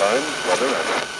time, weather, and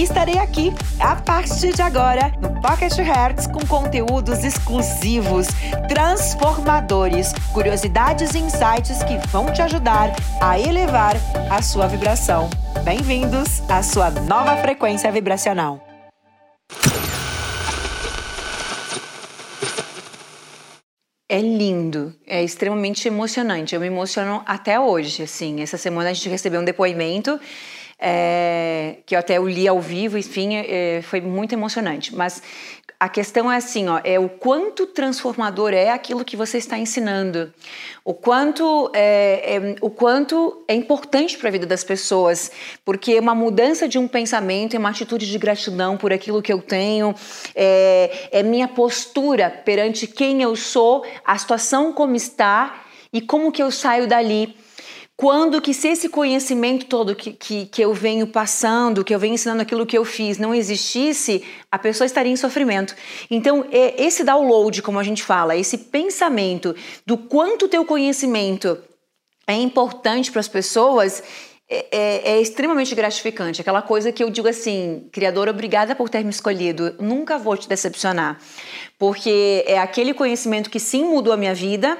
estarei aqui a partir de agora no Pocket Hertz com conteúdos exclusivos, transformadores, curiosidades e insights que vão te ajudar a elevar a sua vibração. Bem-vindos à sua nova frequência vibracional. É lindo, é extremamente emocionante. Eu me emociono até hoje, assim. Essa semana a gente recebeu um depoimento é, que eu até eu li ao vivo, enfim, é, foi muito emocionante. Mas a questão é assim, ó, é o quanto transformador é aquilo que você está ensinando, o quanto é, é o quanto é importante para a vida das pessoas, porque uma mudança de um pensamento é uma atitude de gratidão por aquilo que eu tenho, é, é minha postura perante quem eu sou, a situação como está e como que eu saio dali. Quando que se esse conhecimento todo que, que, que eu venho passando, que eu venho ensinando aquilo que eu fiz, não existisse, a pessoa estaria em sofrimento. Então, é esse download, como a gente fala, esse pensamento do quanto teu conhecimento é importante para as pessoas, é, é, é, extremamente gratificante. Aquela coisa que eu digo assim, criadora, obrigada por ter me escolhido. Nunca vou te decepcionar. Porque é aquele conhecimento que sim mudou a minha vida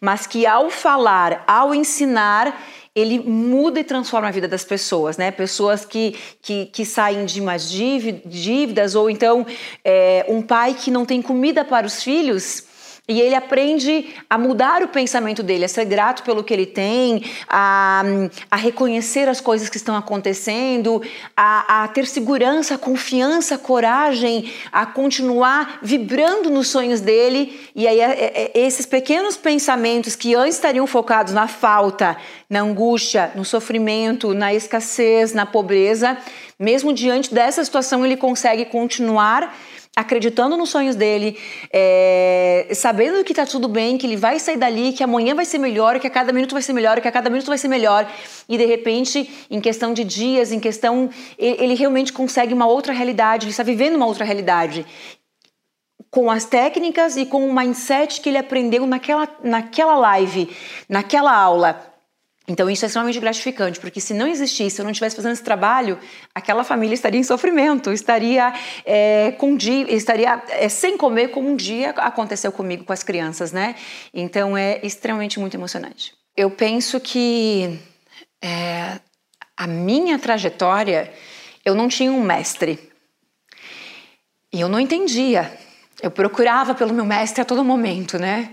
mas que ao falar, ao ensinar, ele muda e transforma a vida das pessoas, né? Pessoas que, que, que saem de mais dívidas, ou então é, um pai que não tem comida para os filhos e ele aprende a mudar o pensamento dele, a ser grato pelo que ele tem, a, a reconhecer as coisas que estão acontecendo, a, a ter segurança, confiança, coragem, a continuar vibrando nos sonhos dele. E aí, é, é, é, esses pequenos pensamentos que antes estariam focados na falta, na angústia, no sofrimento, na escassez, na pobreza, mesmo diante dessa situação, ele consegue continuar acreditando nos sonhos dele, é, sabendo que tá tudo bem, que ele vai sair dali, que amanhã vai ser melhor, que a cada minuto vai ser melhor, que a cada minuto vai ser melhor, e de repente, em questão de dias, em questão, ele, ele realmente consegue uma outra realidade, ele está vivendo uma outra realidade com as técnicas e com o mindset que ele aprendeu naquela, naquela live, naquela aula. Então isso é extremamente gratificante, porque se não existisse, se eu não estivesse fazendo esse trabalho, aquela família estaria em sofrimento, estaria é, com dia, estaria é, sem comer, como um dia aconteceu comigo com as crianças, né? Então é extremamente muito emocionante. Eu penso que é, a minha trajetória, eu não tinha um mestre e eu não entendia. Eu procurava pelo meu mestre a todo momento, né?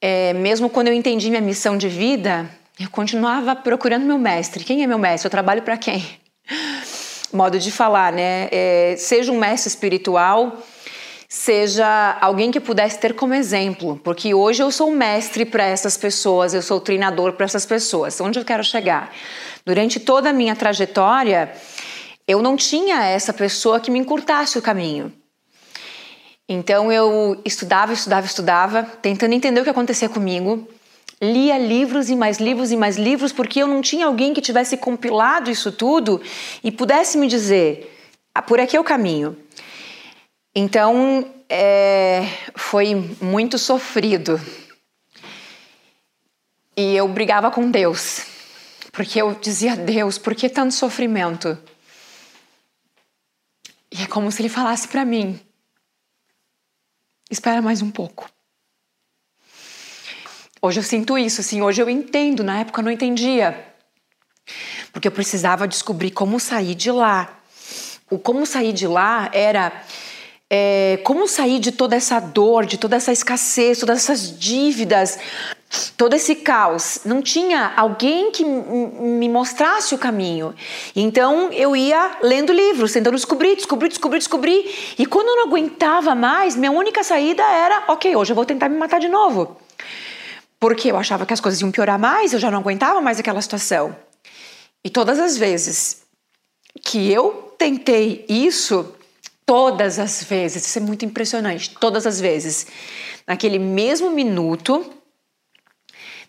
É, mesmo quando eu entendi minha missão de vida eu continuava procurando meu mestre. Quem é meu mestre? Eu trabalho para quem? Modo de falar, né? É, seja um mestre espiritual, seja alguém que pudesse ter como exemplo, porque hoje eu sou mestre para essas pessoas, eu sou treinador para essas pessoas. Onde eu quero chegar? Durante toda a minha trajetória, eu não tinha essa pessoa que me encurtasse o caminho. Então eu estudava, estudava, estudava, tentando entender o que acontecia comigo lia livros e mais livros e mais livros porque eu não tinha alguém que tivesse compilado isso tudo e pudesse me dizer ah, por aqui é o caminho. Então é, foi muito sofrido e eu brigava com Deus porque eu dizia Deus por que tanto sofrimento? E é como se ele falasse para mim: espera mais um pouco. Hoje eu sinto isso, assim, hoje eu entendo, na época eu não entendia. Porque eu precisava descobrir como sair de lá. O como sair de lá era é, como sair de toda essa dor, de toda essa escassez, todas essas dívidas, todo esse caos. Não tinha alguém que me mostrasse o caminho. Então eu ia lendo livros, tentando descobrir, descobrir, descobrir, descobrir. E quando eu não aguentava mais, minha única saída era: ok, hoje eu vou tentar me matar de novo. Porque eu achava que as coisas iam piorar mais, eu já não aguentava mais aquela situação. E todas as vezes que eu tentei isso, todas as vezes, isso é muito impressionante, todas as vezes, naquele mesmo minuto,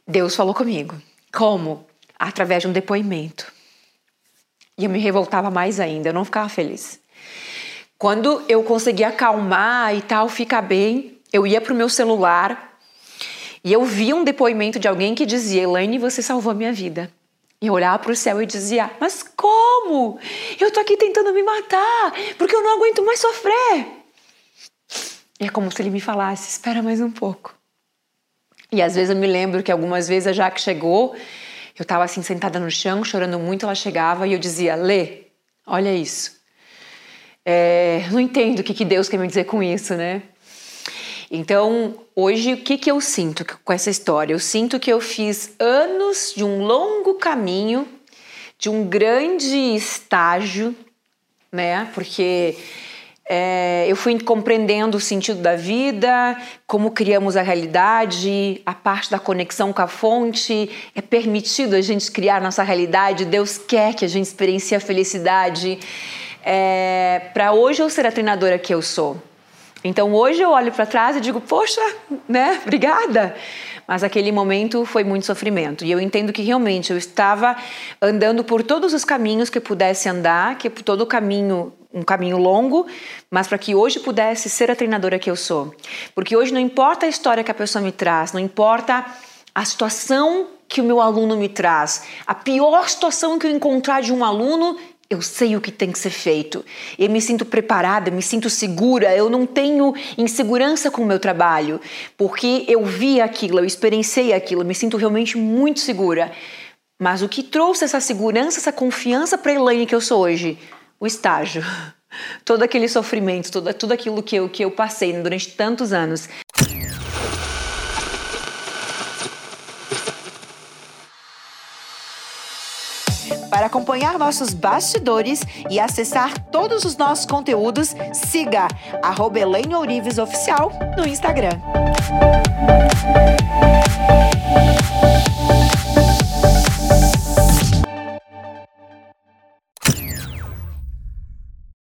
Deus falou comigo. Como? Através de um depoimento. E eu me revoltava mais ainda, eu não ficava feliz. Quando eu conseguia acalmar e tal, ficar bem, eu ia pro meu celular e eu via um depoimento de alguém que dizia: Elaine, você salvou minha vida. E eu olhava para o céu e dizia: Mas como? Eu tô aqui tentando me matar, porque eu não aguento mais sofrer. E é como se ele me falasse: Espera mais um pouco. E às vezes eu me lembro que algumas vezes a Jaque chegou, eu estava assim sentada no chão, chorando muito, ela chegava e eu dizia: Lê, olha isso. É, não entendo o que, que Deus quer me dizer com isso, né? Então, hoje, o que, que eu sinto com essa história? Eu sinto que eu fiz anos de um longo caminho, de um grande estágio, né? Porque é, eu fui compreendendo o sentido da vida, como criamos a realidade, a parte da conexão com a fonte. É permitido a gente criar nossa realidade, Deus quer que a gente experiencie a felicidade. É, Para hoje eu ser a treinadora que eu sou. Então hoje eu olho para trás e digo, poxa, né, obrigada. Mas aquele momento foi muito sofrimento. E eu entendo que realmente eu estava andando por todos os caminhos que pudesse andar, que todo o caminho, um caminho longo, mas para que hoje pudesse ser a treinadora que eu sou. Porque hoje não importa a história que a pessoa me traz, não importa a situação que o meu aluno me traz, a pior situação que eu encontrar de um aluno, eu sei o que tem que ser feito. Eu me sinto preparada, me sinto segura. Eu não tenho insegurança com o meu trabalho, porque eu vi aquilo, eu experienciei aquilo, me sinto realmente muito segura. Mas o que trouxe essa segurança, essa confiança para Elaine que eu sou hoje? O estágio. Todo aquele sofrimento, todo, tudo aquilo que eu, que eu passei durante tantos anos. Para acompanhar nossos bastidores e acessar todos os nossos conteúdos, siga Oficial no Instagram.